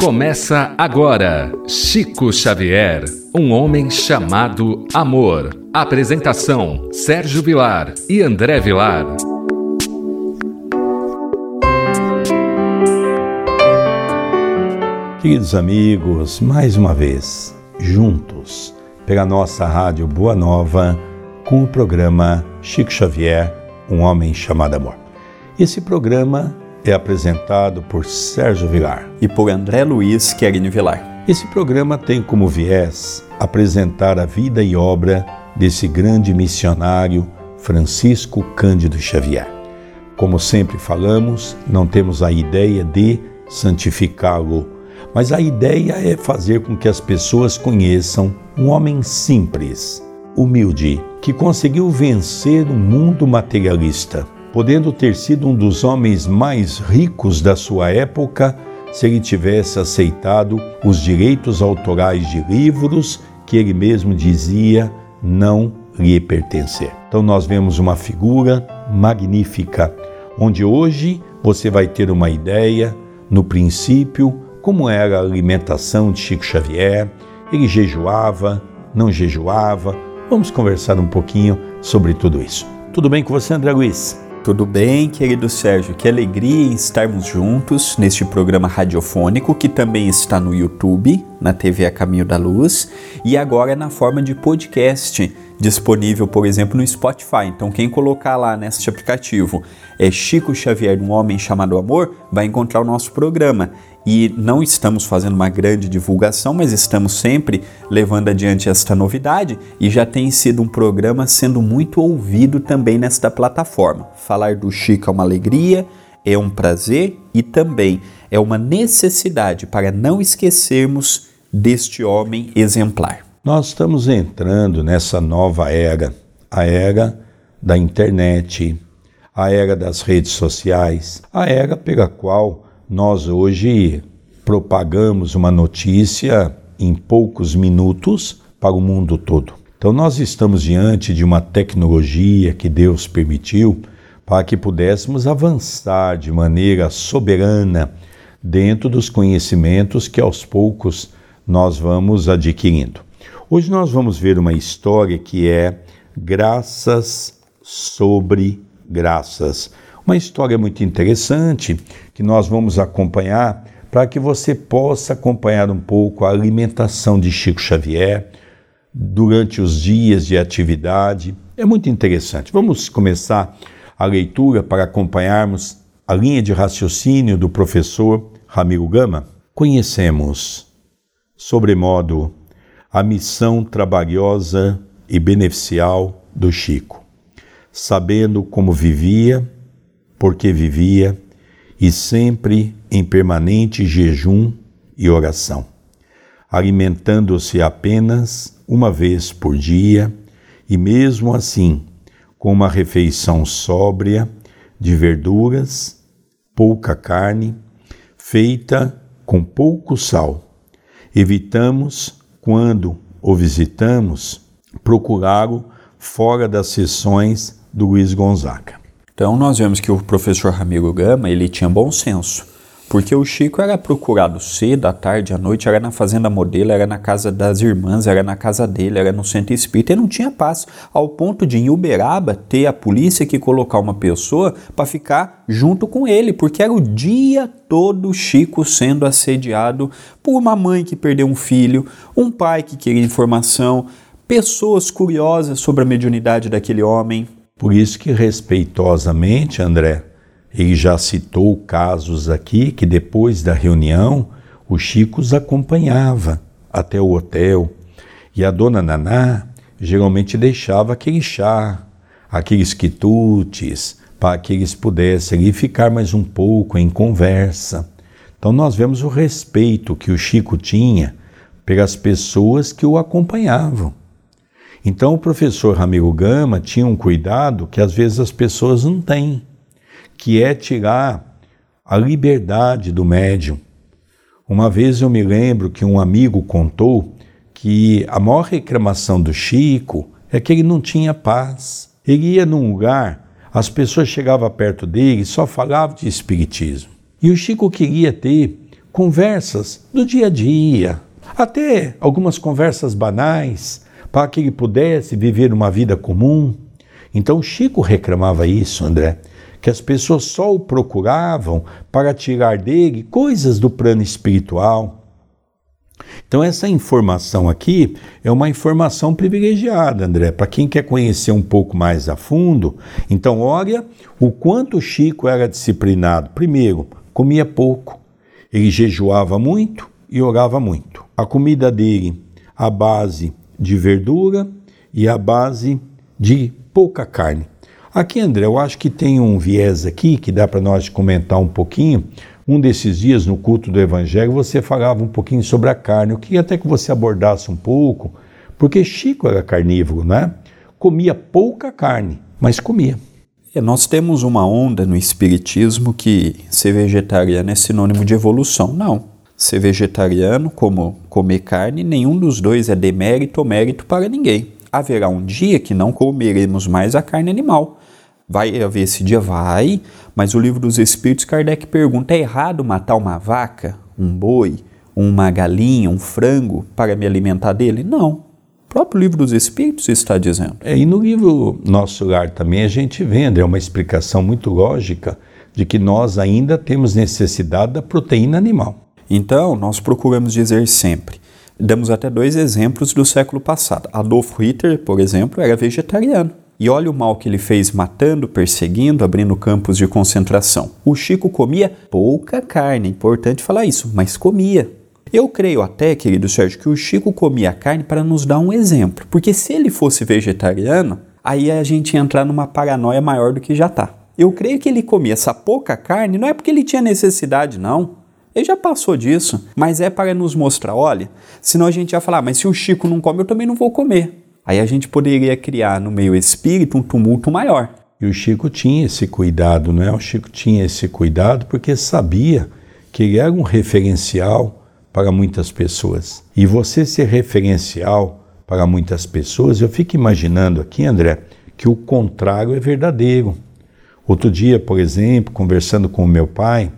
Começa agora Chico Xavier, um homem chamado amor. Apresentação: Sérgio Vilar e André Vilar. Queridos amigos, mais uma vez, juntos, pela nossa rádio Boa Nova, com o programa Chico Xavier, um homem chamado amor. Esse programa é apresentado por Sérgio Vilar e por André Luiz Querini Vilar. Esse programa tem como viés apresentar a vida e obra desse grande missionário Francisco Cândido Xavier. Como sempre falamos, não temos a ideia de santificá-lo, mas a ideia é fazer com que as pessoas conheçam um homem simples, humilde, que conseguiu vencer o mundo materialista podendo ter sido um dos homens mais ricos da sua época se ele tivesse aceitado os direitos autorais de livros que ele mesmo dizia não lhe pertencer. Então nós vemos uma figura magnífica, onde hoje você vai ter uma ideia, no princípio, como era a alimentação de Chico Xavier, ele jejuava, não jejuava. Vamos conversar um pouquinho sobre tudo isso. Tudo bem com você, André Luiz? Tudo bem, querido Sérgio? Que alegria em estarmos juntos neste programa radiofônico que também está no YouTube, na TV A Caminho da Luz e agora na forma de podcast, disponível, por exemplo, no Spotify. Então, quem colocar lá neste aplicativo é Chico Xavier, um homem chamado Amor, vai encontrar o nosso programa e não estamos fazendo uma grande divulgação, mas estamos sempre levando adiante esta novidade e já tem sido um programa sendo muito ouvido também nesta plataforma. Falar do Chico é uma alegria, é um prazer e também é uma necessidade para não esquecermos deste homem exemplar. Nós estamos entrando nessa nova era, a era da internet, a era das redes sociais, a era pela qual nós hoje propagamos uma notícia em poucos minutos para o mundo todo. Então, nós estamos diante de uma tecnologia que Deus permitiu para que pudéssemos avançar de maneira soberana dentro dos conhecimentos que aos poucos nós vamos adquirindo. Hoje nós vamos ver uma história que é graças sobre graças. Uma história muito interessante que nós vamos acompanhar para que você possa acompanhar um pouco a alimentação de Chico Xavier durante os dias de atividade. É muito interessante. Vamos começar a leitura para acompanharmos a linha de raciocínio do professor Ramiro Gama. Conhecemos, sobremodo, a missão trabalhosa e beneficial do Chico, sabendo como vivia porque vivia e sempre em permanente jejum e oração, alimentando-se apenas uma vez por dia e, mesmo assim, com uma refeição sóbria de verduras, pouca carne, feita com pouco sal. Evitamos, quando o visitamos, procurá-lo fora das sessões do Luiz Gonzaga. Então nós vemos que o professor Ramiro Gama, ele tinha bom senso, porque o Chico era procurado cedo, à tarde, à noite, era na fazenda modelo, era na casa das irmãs, era na casa dele, era no centro espírita, e não tinha paz, ao ponto de em Uberaba ter a polícia que colocar uma pessoa para ficar junto com ele, porque era o dia todo Chico sendo assediado por uma mãe que perdeu um filho, um pai que queria informação, pessoas curiosas sobre a mediunidade daquele homem, por isso que respeitosamente, André, ele já citou casos aqui que depois da reunião o Chico os acompanhava até o hotel e a dona Naná geralmente deixava aquele chá, aqueles quitutes, para que eles pudessem ali ficar mais um pouco em conversa. Então nós vemos o respeito que o Chico tinha pelas pessoas que o acompanhavam. Então o professor Ramiro Gama tinha um cuidado que às vezes as pessoas não têm, que é tirar a liberdade do médium. Uma vez eu me lembro que um amigo contou que a maior reclamação do Chico é que ele não tinha paz. Ele ia num lugar, as pessoas chegavam perto dele e só falavam de espiritismo. E o Chico queria ter conversas do dia a dia, até algumas conversas banais, para que ele pudesse viver uma vida comum. Então Chico reclamava isso, André, que as pessoas só o procuravam para tirar dele coisas do plano espiritual. Então, essa informação aqui é uma informação privilegiada, André, para quem quer conhecer um pouco mais a fundo. Então, olha o quanto Chico era disciplinado. Primeiro, comia pouco, ele jejuava muito e orava muito. A comida dele, a base de verdura e a base de pouca carne. Aqui, André, eu acho que tem um viés aqui que dá para nós comentar um pouquinho. Um desses dias, no culto do Evangelho, você falava um pouquinho sobre a carne. Eu queria até que você abordasse um pouco, porque Chico era carnívoro, né? Comia pouca carne, mas comia. É, nós temos uma onda no Espiritismo que ser vegetariano é sinônimo de evolução. Não. Ser vegetariano, como comer carne, nenhum dos dois é demérito ou mérito para ninguém. Haverá um dia que não comeremos mais a carne animal Vai haver esse dia? Vai, mas o livro dos Espíritos, Kardec pergunta: é errado matar uma vaca, um boi, uma galinha, um frango para me alimentar dele? Não. O próprio livro dos Espíritos está dizendo. É, e no livro Nosso Lar também a gente vê, é uma explicação muito lógica de que nós ainda temos necessidade da proteína animal. Então, nós procuramos dizer sempre. Damos até dois exemplos do século passado. Adolf Hitler, por exemplo, era vegetariano. E olha o mal que ele fez matando, perseguindo, abrindo campos de concentração. O Chico comia pouca carne, importante falar isso, mas comia. Eu creio até, querido Sérgio, que o Chico comia carne para nos dar um exemplo. Porque se ele fosse vegetariano, aí a gente ia entrar numa paranoia maior do que já está. Eu creio que ele comia essa pouca carne, não é porque ele tinha necessidade, não. Ele já passou disso, mas é para nos mostrar, olha, senão a gente ia falar, mas se o Chico não come, eu também não vou comer. Aí a gente poderia criar no meio espírito um tumulto maior. E o Chico tinha esse cuidado, não é? O Chico tinha esse cuidado porque sabia que ele era um referencial para muitas pessoas. E você ser referencial para muitas pessoas, eu fico imaginando aqui, André, que o contrário é verdadeiro. Outro dia, por exemplo, conversando com o meu pai,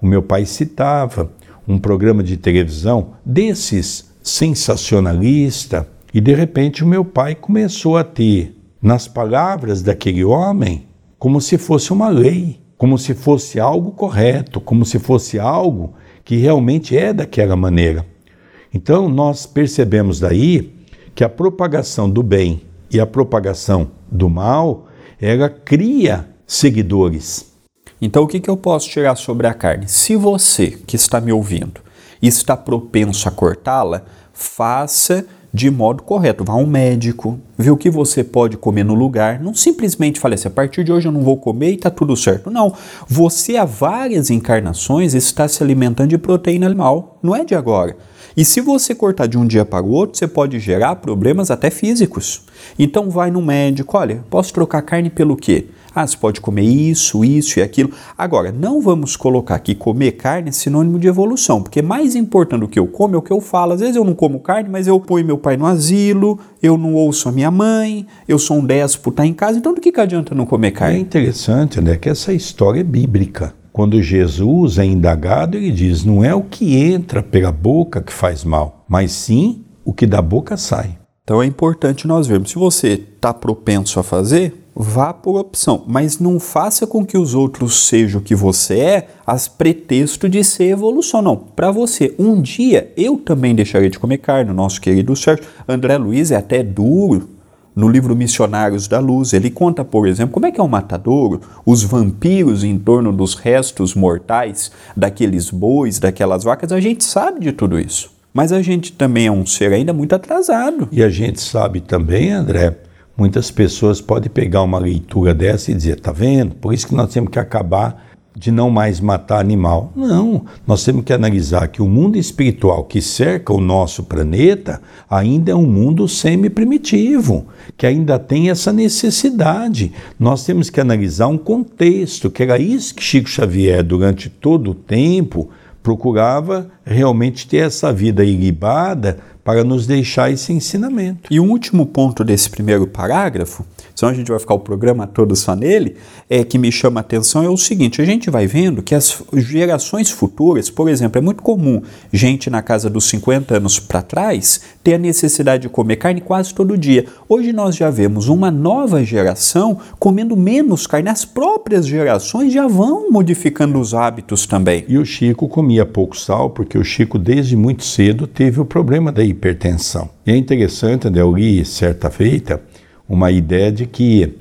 o meu pai citava um programa de televisão desses sensacionalista, e de repente o meu pai começou a ter, nas palavras daquele homem, como se fosse uma lei, como se fosse algo correto, como se fosse algo que realmente é daquela maneira. Então nós percebemos daí que a propagação do bem e a propagação do mal, ela cria seguidores. Então o que, eu posso tirar sobre a carne? Se você que está me ouvindo está propenso a cortá-la, faça de modo correto. Vá a um médico, vê o que você pode comer no lugar. Não simplesmente fale assim, a partir de hoje eu não vou comer e está tudo certo. Não. Você há várias encarnações está se alimentando de proteína animal. Não é de agora. E se você cortar de um dia para o outro, você pode gerar problemas até físicos. Então vai no médico, olha, posso trocar carne pelo quê? Ah, você pode comer isso, isso e aquilo. Agora, não vamos colocar que comer carne é sinônimo de evolução, porque mais importante do que eu como é o que eu falo. Às vezes eu não como carne, mas eu ponho meu pai no asilo, eu não ouço a minha mãe, eu sou um déspota em casa, então do que, que adianta não comer carne? É interessante, né, que essa história é bíblica. Quando Jesus é indagado, ele diz: não é o que entra pela boca que faz mal, mas sim o que da boca sai. Então é importante nós vermos. Se você está propenso a fazer, vá por opção, mas não faça com que os outros sejam o que você é, as pretexto de ser evolução, não. Para você, um dia eu também deixarei de comer carne, nosso querido Sérgio. André Luiz é até duro. No livro Missionários da Luz, ele conta, por exemplo, como é que é o matadouro, os vampiros em torno dos restos mortais daqueles bois, daquelas vacas, a gente sabe de tudo isso. Mas a gente também é um ser ainda muito atrasado. E a gente sabe também, André, Muitas pessoas podem pegar uma leitura dessa e dizer: tá vendo? Por isso que nós temos que acabar de não mais matar animal. Não, nós temos que analisar que o mundo espiritual que cerca o nosso planeta ainda é um mundo semi-primitivo, que ainda tem essa necessidade. Nós temos que analisar um contexto, que era isso que Chico Xavier, durante todo o tempo, procurava realmente ter essa vida ilibada para nos deixar esse ensinamento. E o último ponto desse primeiro parágrafo senão a gente vai ficar o programa todo só nele, é que me chama a atenção é o seguinte: a gente vai vendo que as gerações futuras, por exemplo, é muito comum gente na casa dos 50 anos para trás ter a necessidade de comer carne quase todo dia. Hoje nós já vemos uma nova geração comendo menos carne, as próprias gerações já vão modificando os hábitos também. E o Chico comia pouco sal, porque o Chico desde muito cedo teve o problema da hipertensão. E é interessante, né, eu li certa feita uma ideia de que,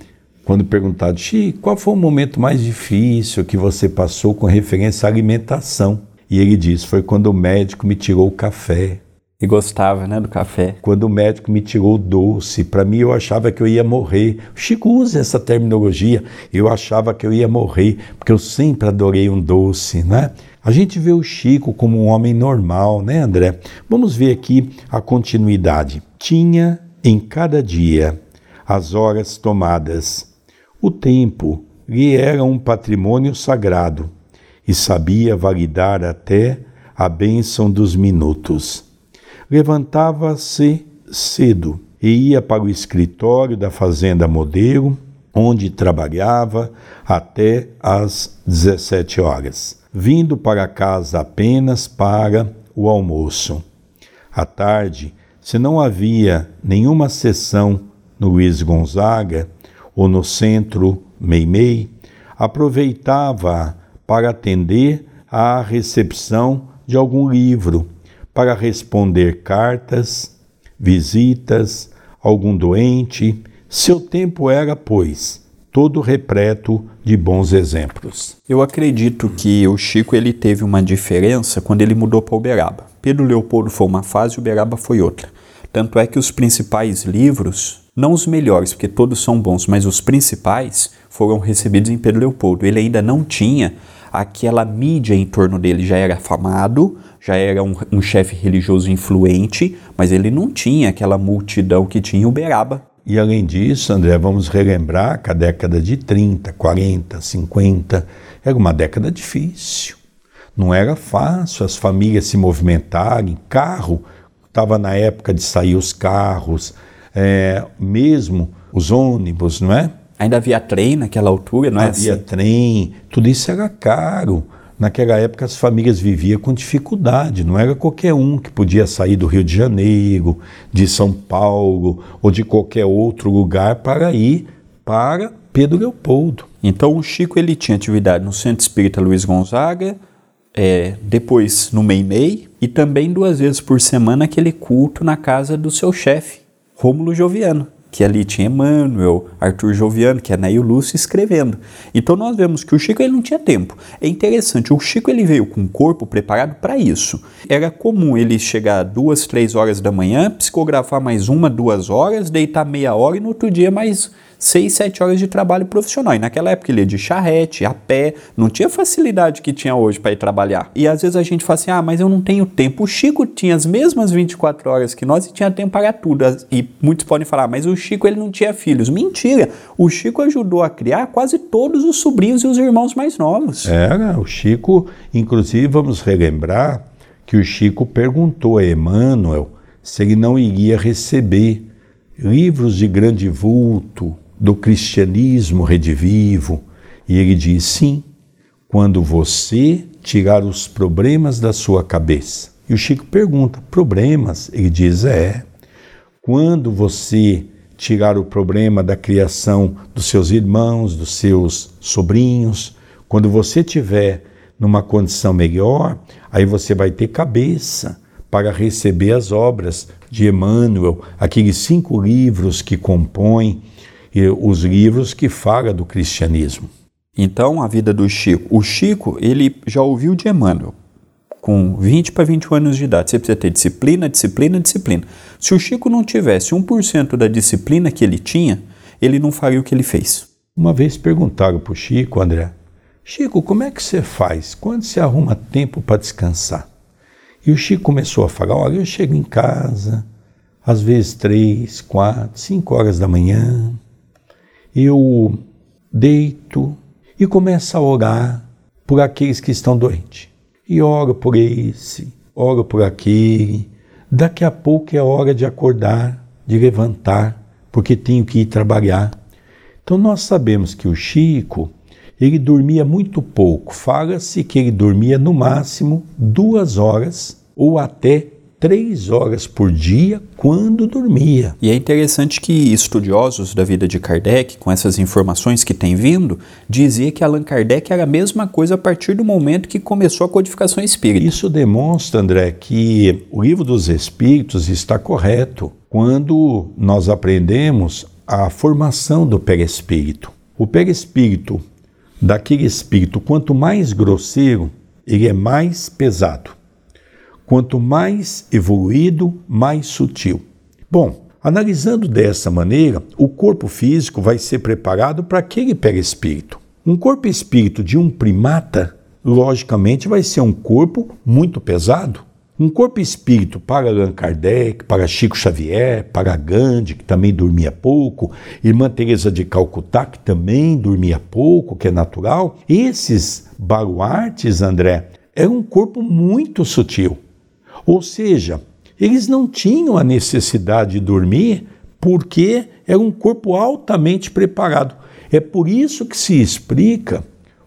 quando perguntado, Chico, qual foi o momento mais difícil que você passou com referência à alimentação? E ele disse, foi quando o médico me tirou o café. E gostava, né, do café. Quando o médico me tirou o doce, para mim eu achava que eu ia morrer. O Chico usa essa terminologia. Eu achava que eu ia morrer, porque eu sempre adorei um doce, né? A gente vê o Chico como um homem normal, né, André? Vamos ver aqui a continuidade. Tinha em cada dia as horas tomadas. O tempo lhe era um patrimônio sagrado e sabia validar até a bênção dos minutos. Levantava-se cedo e ia para o escritório da Fazenda Modelo, onde trabalhava até às 17 horas, vindo para casa apenas para o almoço. À tarde, se não havia nenhuma sessão no Luiz Gonzaga ou no centro Meimei, aproveitava para atender à recepção de algum livro, para responder cartas, visitas, algum doente. Seu tempo era, pois, todo repleto de bons exemplos. Eu acredito que o Chico ele teve uma diferença quando ele mudou para Uberaba. Pedro Leopoldo foi uma fase Uberaba foi outra. Tanto é que os principais livros não os melhores, porque todos são bons, mas os principais foram recebidos em Pedro Leopoldo. Ele ainda não tinha aquela mídia em torno dele, já era afamado, já era um, um chefe religioso influente, mas ele não tinha aquela multidão que tinha Uberaba. E além disso, André, vamos relembrar que a década de 30, 40, 50 era uma década difícil. Não era fácil as famílias se movimentarem, carro estava na época de sair os carros, é, mesmo os ônibus, não é? Ainda havia trem naquela altura, não é? Havia assim? trem, tudo isso era caro. Naquela época as famílias viviam com dificuldade, não era qualquer um que podia sair do Rio de Janeiro, de São Paulo ou de qualquer outro lugar para ir para Pedro Leopoldo. Então o Chico ele tinha atividade no Centro Espírita Luiz Gonzaga, é, depois no Meimei e também duas vezes por semana aquele culto na casa do seu chefe, Rômulo Joviano, que ali tinha Emmanuel, Arthur Joviano, que é Neio Lúcio escrevendo. Então nós vemos que o Chico ele não tinha tempo. É interessante, o Chico ele veio com o corpo preparado para isso. Era comum ele chegar duas, três horas da manhã, psicografar mais uma, duas horas, deitar meia hora e no outro dia mais seis, sete horas de trabalho profissional. E naquela época ele ia de charrete, a pé, não tinha facilidade que tinha hoje para ir trabalhar. E às vezes a gente fala assim: ah, mas eu não tenho tempo. O Chico tinha as mesmas 24 horas que nós e tinha tempo para tudo. E muitos podem falar, mas o Chico ele não tinha filhos. Mentira! O Chico ajudou a criar quase todos os sobrinhos e os irmãos mais novos. Era, o Chico, inclusive, vamos relembrar que o Chico perguntou a Emmanuel se ele não iria receber livros de grande vulto, do cristianismo redivivo. E ele diz: sim, quando você tirar os problemas da sua cabeça. E o Chico pergunta: problemas? Ele diz: é. Quando você tirar o problema da criação dos seus irmãos, dos seus sobrinhos, quando você tiver numa condição melhor, aí você vai ter cabeça para receber as obras de Emmanuel, aqueles cinco livros que compõem os livros que falam do cristianismo. Então, a vida do Chico. O Chico, ele já ouviu de Emmanuel com 20 para 21 anos de idade. Você precisa ter disciplina, disciplina, disciplina. Se o Chico não tivesse 1% da disciplina que ele tinha, ele não faria o que ele fez. Uma vez perguntaram para o Chico, André, Chico, como é que você faz? Quando você arruma tempo para descansar? E o Chico começou a falar: olha, eu chego em casa, às vezes três, quatro, cinco horas da manhã, eu deito e começo a orar por aqueles que estão doentes. E oro por esse, oro por aquele. Daqui a pouco é hora de acordar, de levantar, porque tenho que ir trabalhar. Então nós sabemos que o Chico, ele dormia muito pouco. Fala-se que ele dormia no máximo duas horas ou até três horas por dia quando dormia. E é interessante que estudiosos da vida de Kardec, com essas informações que têm vindo, dizia que Allan Kardec era a mesma coisa a partir do momento que começou a codificação espírita. Isso demonstra, André, que o livro dos Espíritos está correto quando nós aprendemos a formação do perispírito. O perispírito, daquele espírito, quanto mais grosseiro, ele é mais pesado. Quanto mais evoluído, mais sutil. Bom, analisando dessa maneira, o corpo físico vai ser preparado para aquele perispírito. Um corpo espírito de um primata, logicamente, vai ser um corpo muito pesado. Um corpo espírito para Allan Kardec, para Chico Xavier, para Gandhi, que também dormia pouco, Irmã Teresa de Calcutá, que também dormia pouco, que é natural. Esses baluartes, André, é um corpo muito sutil. Ou seja, eles não tinham a necessidade de dormir porque era um corpo altamente preparado. É por isso que se explica.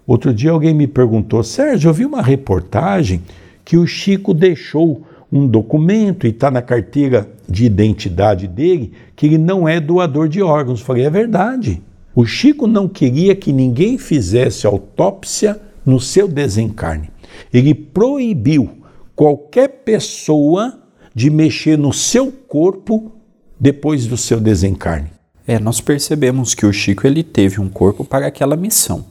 Outro dia alguém me perguntou, Sérgio, eu vi uma reportagem que o Chico deixou um documento e está na carteira de identidade dele que ele não é doador de órgãos. Falei, é verdade. O Chico não queria que ninguém fizesse autópsia no seu desencarne. Ele proibiu qualquer pessoa de mexer no seu corpo depois do seu desencarne. É, nós percebemos que o Chico ele teve um corpo para aquela missão.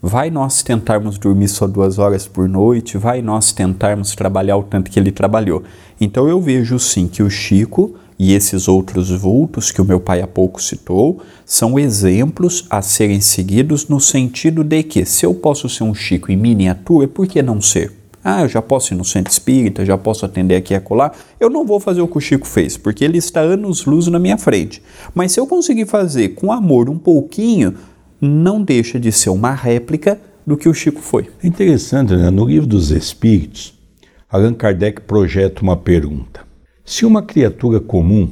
Vai nós tentarmos dormir só duas horas por noite, vai nós tentarmos trabalhar o tanto que ele trabalhou. Então eu vejo sim que o Chico e esses outros vultos que o meu pai há pouco citou são exemplos a serem seguidos no sentido de que se eu posso ser um Chico em miniatura, por que não ser? Ah, eu já posso ir no centro espírita, já posso atender aqui e acolá. Eu não vou fazer o que o Chico fez, porque ele está anos-luz na minha frente. Mas se eu conseguir fazer com amor um pouquinho, não deixa de ser uma réplica do que o Chico foi. É interessante, né? no livro dos Espíritos, Allan Kardec projeta uma pergunta. Se uma criatura comum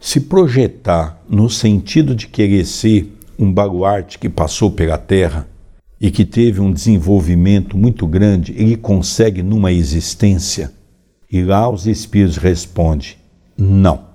se projetar no sentido de querer ser um baluarte que passou pela Terra e que teve um desenvolvimento muito grande, ele consegue numa existência? E lá os Espíritos respondem: não.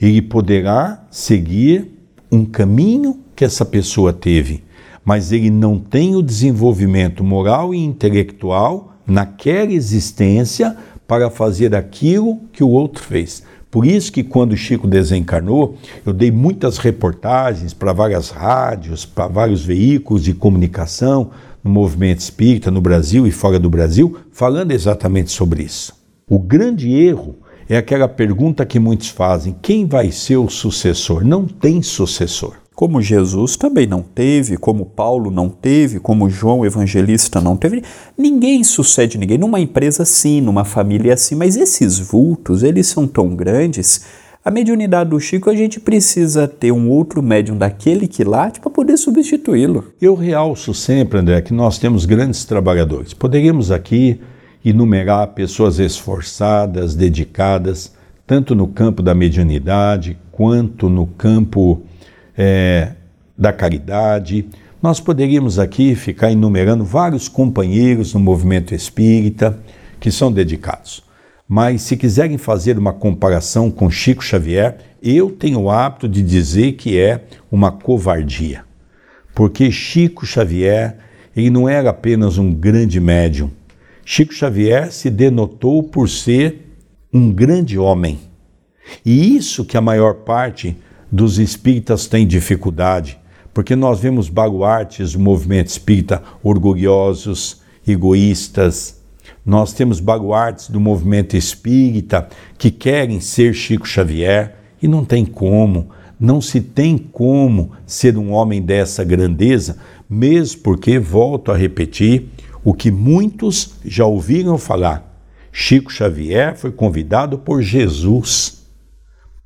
Ele poderá seguir um caminho que essa pessoa teve, mas ele não tem o desenvolvimento moral e intelectual naquela existência para fazer aquilo que o outro fez. Por isso que quando Chico desencarnou, eu dei muitas reportagens para várias rádios, para vários veículos de comunicação no movimento espírita no Brasil e fora do Brasil, falando exatamente sobre isso. O grande erro é aquela pergunta que muitos fazem: quem vai ser o sucessor? Não tem sucessor como Jesus também não teve, como Paulo não teve, como João Evangelista não teve. Ninguém sucede ninguém. Numa empresa sim, numa família sim, mas esses vultos, eles são tão grandes. A mediunidade do Chico, a gente precisa ter um outro médium daquele que late para poder substituí-lo. Eu realço sempre, André, que nós temos grandes trabalhadores. Poderíamos aqui enumerar pessoas esforçadas, dedicadas, tanto no campo da mediunidade quanto no campo é, da caridade. Nós poderíamos aqui ficar enumerando vários companheiros no movimento espírita que são dedicados. Mas se quiserem fazer uma comparação com Chico Xavier, eu tenho o hábito de dizer que é uma covardia. Porque Chico Xavier, ele não era apenas um grande médium. Chico Xavier se denotou por ser um grande homem. E isso que a maior parte dos espíritas tem dificuldade, porque nós vemos baluartes do movimento espírita orgulhosos, egoístas. Nós temos baluartes do movimento espírita que querem ser Chico Xavier e não tem como, não se tem como ser um homem dessa grandeza, mesmo porque, volto a repetir, o que muitos já ouviram falar. Chico Xavier foi convidado por Jesus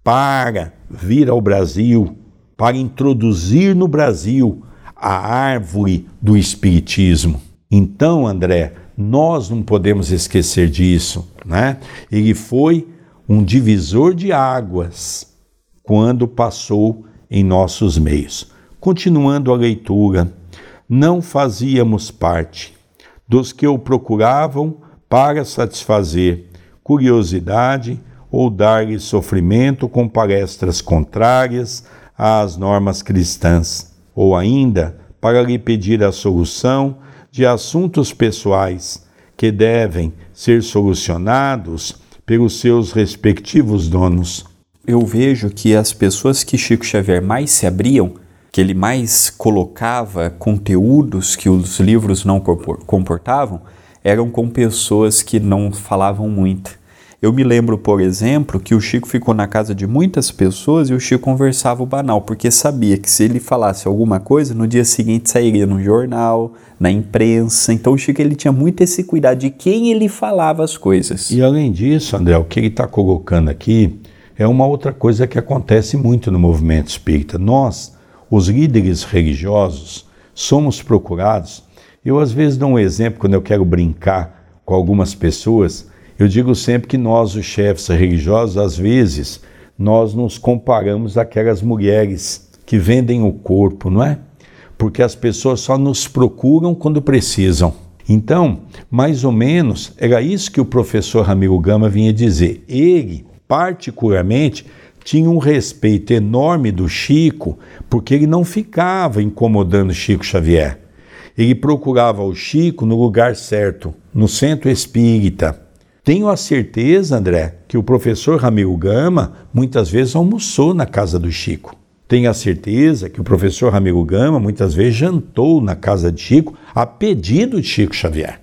para vir ao Brasil, para introduzir no Brasil a árvore do Espiritismo. Então, André, nós não podemos esquecer disso, né? Ele foi um divisor de águas quando passou em nossos meios. Continuando a leitura, não fazíamos parte dos que o procuravam para satisfazer curiosidade ou dar-lhe sofrimento com palestras contrárias às normas cristãs, ou ainda para lhe pedir a solução de assuntos pessoais que devem ser solucionados pelos seus respectivos donos. Eu vejo que as pessoas que Chico Xavier mais se abriam, que ele mais colocava conteúdos que os livros não comportavam, eram com pessoas que não falavam muito eu me lembro, por exemplo, que o Chico ficou na casa de muitas pessoas e o Chico conversava o banal, porque sabia que se ele falasse alguma coisa, no dia seguinte sairia no jornal, na imprensa. Então o Chico ele tinha muito esse cuidado de quem ele falava as coisas. E além disso, André, o que ele está colocando aqui é uma outra coisa que acontece muito no movimento espírita. Nós, os líderes religiosos, somos procurados. Eu às vezes dou um exemplo quando eu quero brincar com algumas pessoas eu digo sempre que nós, os chefes religiosos, às vezes, nós nos comparamos àquelas mulheres que vendem o corpo, não é? Porque as pessoas só nos procuram quando precisam. Então, mais ou menos, era isso que o professor Ramiro Gama vinha dizer. Ele, particularmente, tinha um respeito enorme do Chico, porque ele não ficava incomodando Chico Xavier. Ele procurava o Chico no lugar certo, no centro espírita tenho a certeza, André, que o professor Ramiro Gama muitas vezes almoçou na casa do Chico. Tenho a certeza que o professor Ramiro Gama muitas vezes jantou na casa de Chico a pedido de Chico Xavier.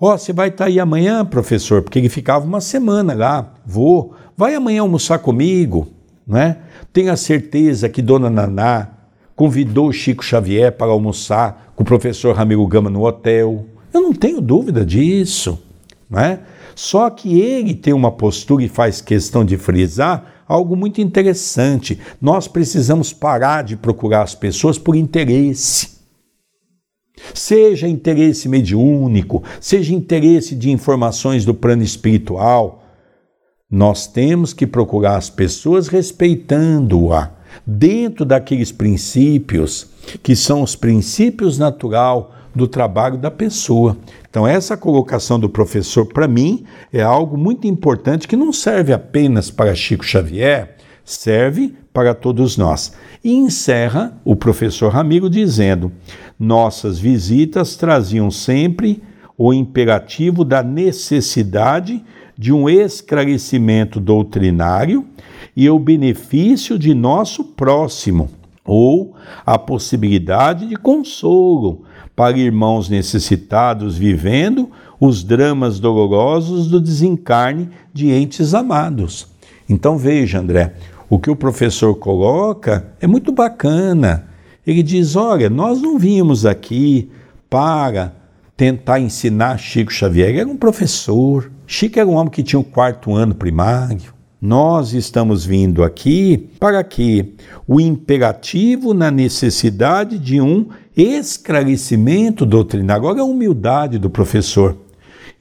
Ó, oh, você vai estar tá aí amanhã, professor, porque ele ficava uma semana lá. Vou. Vai amanhã almoçar comigo, né? Tenho a certeza que Dona Naná convidou Chico Xavier para almoçar com o professor Ramiro Gama no hotel. Eu não tenho dúvida disso, né? Só que ele tem uma postura e faz questão de frisar algo muito interessante. Nós precisamos parar de procurar as pessoas por interesse. Seja interesse mediúnico, seja interesse de informações do plano espiritual, nós temos que procurar as pessoas respeitando-a, dentro daqueles princípios que são os princípios natural do trabalho da pessoa. Então, essa colocação do professor, para mim, é algo muito importante que não serve apenas para Chico Xavier, serve para todos nós. E encerra o professor Ramiro dizendo: nossas visitas traziam sempre o imperativo da necessidade de um esclarecimento doutrinário e o benefício de nosso próximo, ou a possibilidade de consolo para irmãos necessitados vivendo os dramas dolorosos do desencarne de entes amados. Então veja, André, o que o professor coloca é muito bacana. Ele diz: olha, nós não vimos aqui para tentar ensinar Chico Xavier. Ele era um professor. Chico era um homem que tinha o quarto ano primário. Nós estamos vindo aqui para que o imperativo na necessidade de um esclarecimento doutrinário. Agora, a humildade do professor.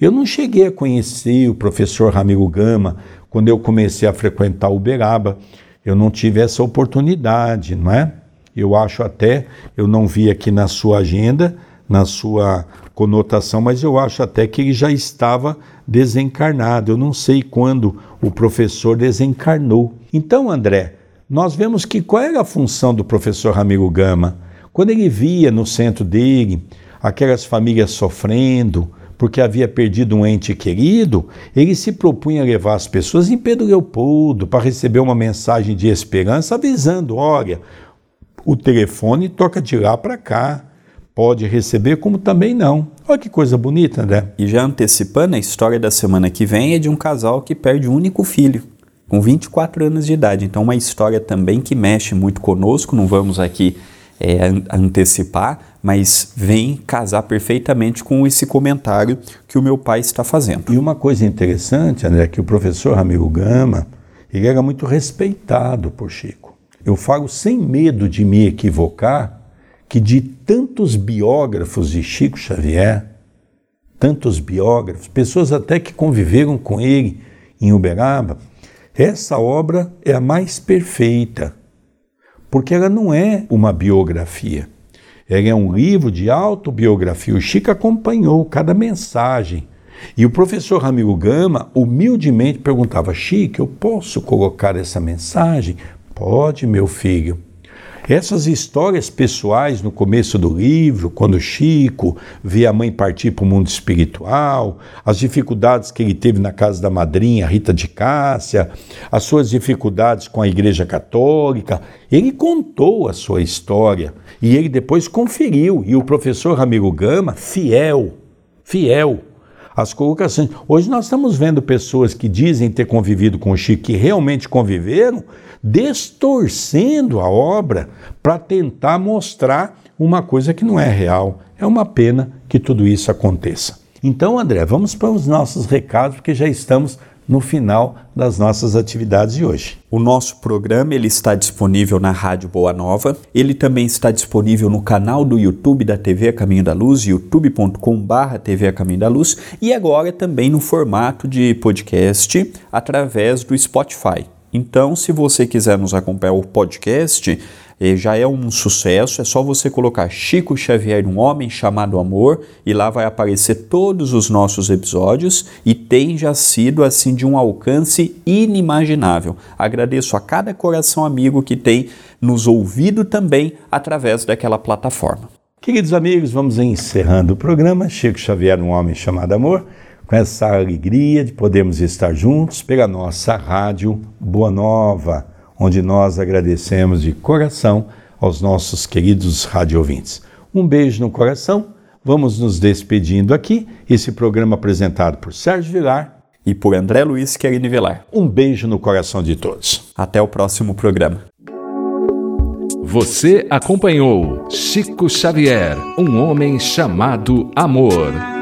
Eu não cheguei a conhecer o professor Ramiro Gama quando eu comecei a frequentar Uberaba. Eu não tive essa oportunidade, não é? Eu acho até, eu não vi aqui na sua agenda, na sua conotação, mas eu acho até que ele já estava desencarnado. Eu não sei quando o professor desencarnou. Então, André, nós vemos que qual era a função do professor Ramiro Gama? Quando ele via no centro dele aquelas famílias sofrendo porque havia perdido um ente querido, ele se propunha levar as pessoas em Pedro Leopoldo para receber uma mensagem de esperança avisando: olha, o telefone toca de lá para cá pode receber, como também não. Olha que coisa bonita, André. E já antecipando, a história da semana que vem é de um casal que perde um único filho, com 24 anos de idade. Então, uma história também que mexe muito conosco, não vamos aqui é, antecipar, mas vem casar perfeitamente com esse comentário que o meu pai está fazendo. E uma coisa interessante, André, é que o professor Ramiro Gama, ele era muito respeitado por Chico. Eu falo sem medo de me equivocar, que de tantos biógrafos de Chico Xavier, tantos biógrafos, pessoas até que conviveram com ele em Uberaba, essa obra é a mais perfeita, porque ela não é uma biografia. Ela é um livro de autobiografia. O Chico acompanhou cada mensagem. E o professor Ramiro Gama humildemente perguntava: Chico, eu posso colocar essa mensagem? Pode, meu filho. Essas histórias pessoais no começo do livro, quando Chico vê a mãe partir para o mundo espiritual, as dificuldades que ele teve na casa da madrinha Rita de Cássia, as suas dificuldades com a Igreja Católica, ele contou a sua história e ele depois conferiu. E o professor Ramiro Gama, fiel, fiel as colocações. Hoje nós estamos vendo pessoas que dizem ter convivido com o Chico, que realmente conviveram, distorcendo a obra para tentar mostrar uma coisa que não é real. É uma pena que tudo isso aconteça. Então, André, vamos para os nossos recados, porque já estamos no final das nossas atividades de hoje. O nosso programa ele está disponível na Rádio Boa Nova. Ele também está disponível no canal do YouTube da TV Caminho da Luz, youtube.com/barra TV Caminho da Luz, e agora também no formato de podcast através do Spotify. Então, se você quiser nos acompanhar o podcast, já é um sucesso. É só você colocar Chico Xavier, um homem chamado amor, e lá vai aparecer todos os nossos episódios e tem já sido assim de um alcance inimaginável. Agradeço a cada coração amigo que tem nos ouvido também através daquela plataforma. Queridos amigos, vamos encerrando o programa. Chico Xavier, um homem chamado amor com essa alegria de podermos estar juntos pela nossa rádio Boa Nova, onde nós agradecemos de coração aos nossos queridos rádio ouvintes. Um beijo no coração. Vamos nos despedindo aqui. Esse programa apresentado por Sérgio Vilar e por André Luiz Querini Vilar. Um beijo no coração de todos. Até o próximo programa. Você acompanhou Chico Xavier, um homem chamado Amor.